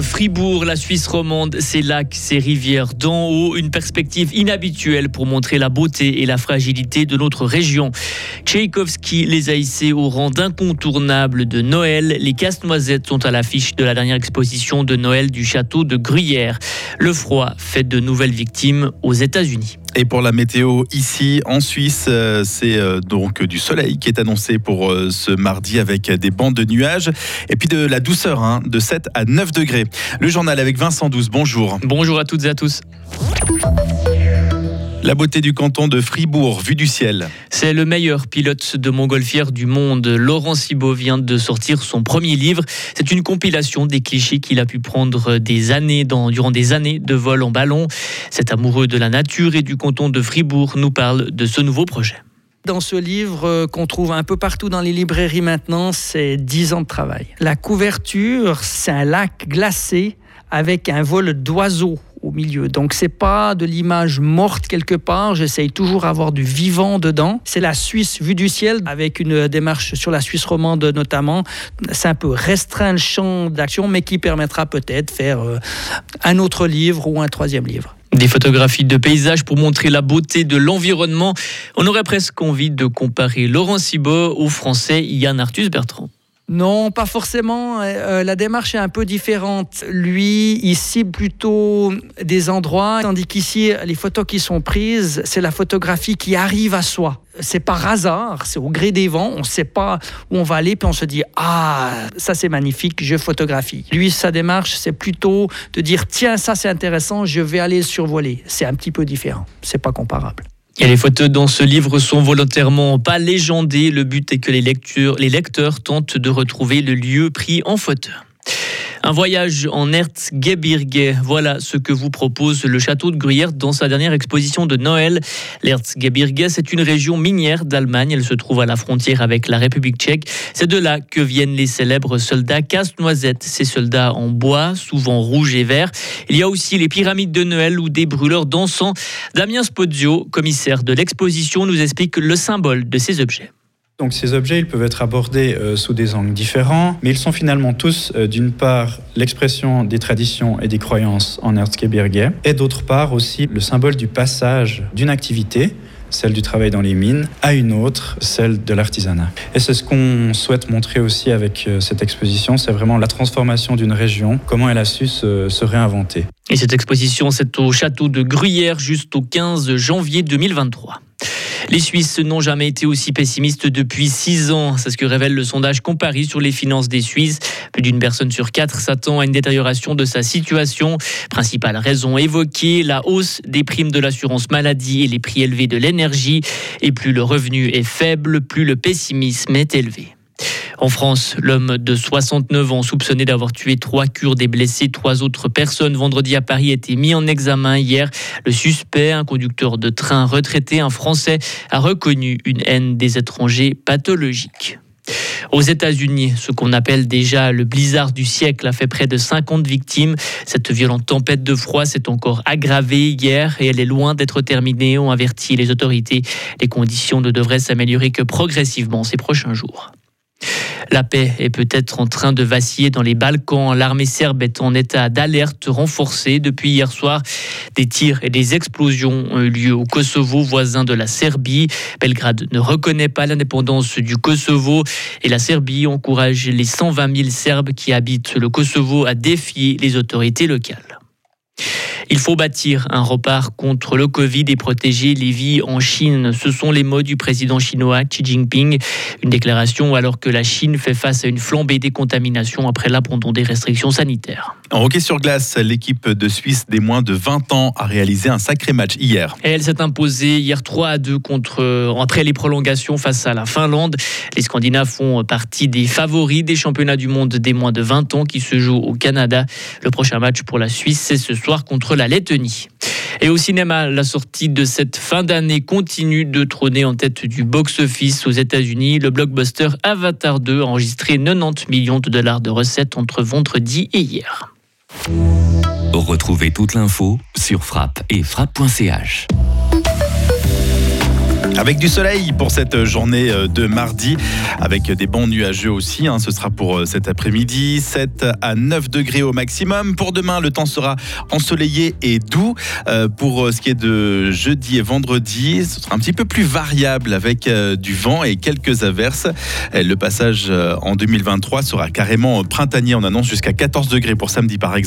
Fribourg, la Suisse romande, ses lacs, ses rivières d'en haut, une perspective inhabituelle pour montrer la beauté et la fragilité de notre région. Tchaïkovski les a au rang d'incontournables de Noël. Les casse-noisettes sont à l'affiche de la dernière exposition de Noël du château de Gruyère. Le froid fait de nouvelles victimes aux États-Unis. Et pour la météo ici en Suisse, euh, c'est euh, donc du soleil qui est annoncé pour euh, ce mardi avec des bandes de nuages et puis de la douceur hein, de 7 à 9 degrés. Le journal avec Vincent Douce, bonjour. Bonjour à toutes et à tous. La beauté du canton de Fribourg, vue du ciel. C'est le meilleur pilote de montgolfière du monde. Laurent Cibot vient de sortir son premier livre. C'est une compilation des clichés qu'il a pu prendre des années dans, durant des années de vol en ballon. Cet amoureux de la nature et du canton de Fribourg nous parle de ce nouveau projet. Dans ce livre euh, qu'on trouve un peu partout dans les librairies maintenant, c'est 10 ans de travail. La couverture, c'est un lac glacé avec un vol d'oiseaux au milieu. Donc c'est pas de l'image morte quelque part, j'essaye toujours d'avoir du vivant dedans. C'est la Suisse vue du ciel avec une démarche sur la Suisse romande notamment. C'est un peu restreint le champ d'action mais qui permettra peut-être faire euh, un autre livre ou un troisième livre. Des photographies de paysages pour montrer la beauté de l'environnement. On aurait presque envie de comparer Laurent Cibot au français Yann Arthus Bertrand. Non, pas forcément. Euh, euh, la démarche est un peu différente. Lui, il cible plutôt des endroits, tandis qu'ici, les photos qui sont prises, c'est la photographie qui arrive à soi. C'est par hasard, c'est au gré des vents, on ne sait pas où on va aller, puis on se dit Ah, ça c'est magnifique, je photographie. Lui, sa démarche, c'est plutôt de dire Tiens, ça c'est intéressant, je vais aller survoler. C'est un petit peu différent, c'est pas comparable. Et les photos dans ce livre sont volontairement pas légendées. Le but est que les, les lecteurs tentent de retrouver le lieu pris en photo. Un voyage en Erzgebirge, voilà ce que vous propose le château de Gruyère dans sa dernière exposition de Noël. L'Erzgebirge, c'est une région minière d'Allemagne. Elle se trouve à la frontière avec la République tchèque. C'est de là que viennent les célèbres soldats casse-noisettes. Ces soldats en bois, souvent rouges et verts. Il y a aussi les pyramides de Noël ou des brûleurs d'encens. Damien Spozio, commissaire de l'exposition, nous explique le symbole de ces objets. Donc ces objets, ils peuvent être abordés euh, sous des angles différents, mais ils sont finalement tous, euh, d'une part, l'expression des traditions et des croyances en Erzgebirge, et d'autre part aussi le symbole du passage d'une activité celle du travail dans les mines, à une autre, celle de l'artisanat. Et c'est ce qu'on souhaite montrer aussi avec euh, cette exposition, c'est vraiment la transformation d'une région, comment elle a su se, réinventer. Et cette exposition, c'est au château de Gruyère, juste au 15 janvier 2023. Les Suisses n'ont jamais été aussi pessimistes depuis six ans. C'est ce que révèle le sondage Comparis sur les finances des Suisses. Plus d'une personne sur quatre s'attend à une détérioration de sa situation. Principale raison évoquée, la hausse des primes de l'assurance maladie et les prix élevés de l'énergie. Et plus le revenu est faible, plus le pessimisme est élevé. En France, l'homme de 69 ans soupçonné d'avoir tué trois Kurdes et blessé trois autres personnes vendredi à Paris a été mis en examen hier. Le suspect, un conducteur de train retraité, un Français, a reconnu une haine des étrangers pathologique. Aux États-Unis, ce qu'on appelle déjà le blizzard du siècle a fait près de 50 victimes. Cette violente tempête de froid s'est encore aggravée hier et elle est loin d'être terminée, ont averti les autorités. Les conditions ne devraient s'améliorer que progressivement ces prochains jours. La paix est peut-être en train de vaciller dans les Balkans. L'armée serbe est en état d'alerte renforcée depuis hier soir. Des tirs et des explosions ont eu lieu au Kosovo, voisin de la Serbie. Belgrade ne reconnaît pas l'indépendance du Kosovo et la Serbie encourage les 120 000 Serbes qui habitent le Kosovo à défier les autorités locales. Il faut bâtir un repart contre le Covid et protéger les vies en Chine. Ce sont les mots du président chinois Xi Jinping. Une déclaration alors que la Chine fait face à une flambée des contaminations après l'abandon des restrictions sanitaires. En hockey sur glace, l'équipe de Suisse des moins de 20 ans a réalisé un sacré match hier. Elle s'est imposée hier 3 à 2 contre, après les prolongations face à la Finlande. Les Scandinaves font partie des favoris des championnats du monde des moins de 20 ans qui se jouent au Canada. Le prochain match pour la Suisse, c'est ce soir contre la Et au cinéma, la sortie de cette fin d'année continue de trôner en tête du box-office aux États-Unis. Le blockbuster Avatar 2 a enregistré 90 millions de dollars de recettes entre vendredi et hier. Retrouvez toute l'info sur frappe et frappe.ch. Avec du soleil pour cette journée euh, de mardi, avec des bons nuageux aussi. Hein. ce sera pour euh, cet après-midi. 7 à 9 degrés au maximum. Pour demain, le temps sera ensoleillé et doux. Euh, pour ce qui est de jeudi et vendredi, ce sera un petit peu plus variable avec du vent et quelques averses. Le passage en 2023 sera carrément printanier. On annonce jusqu'à 14 degrés pour samedi par exemple.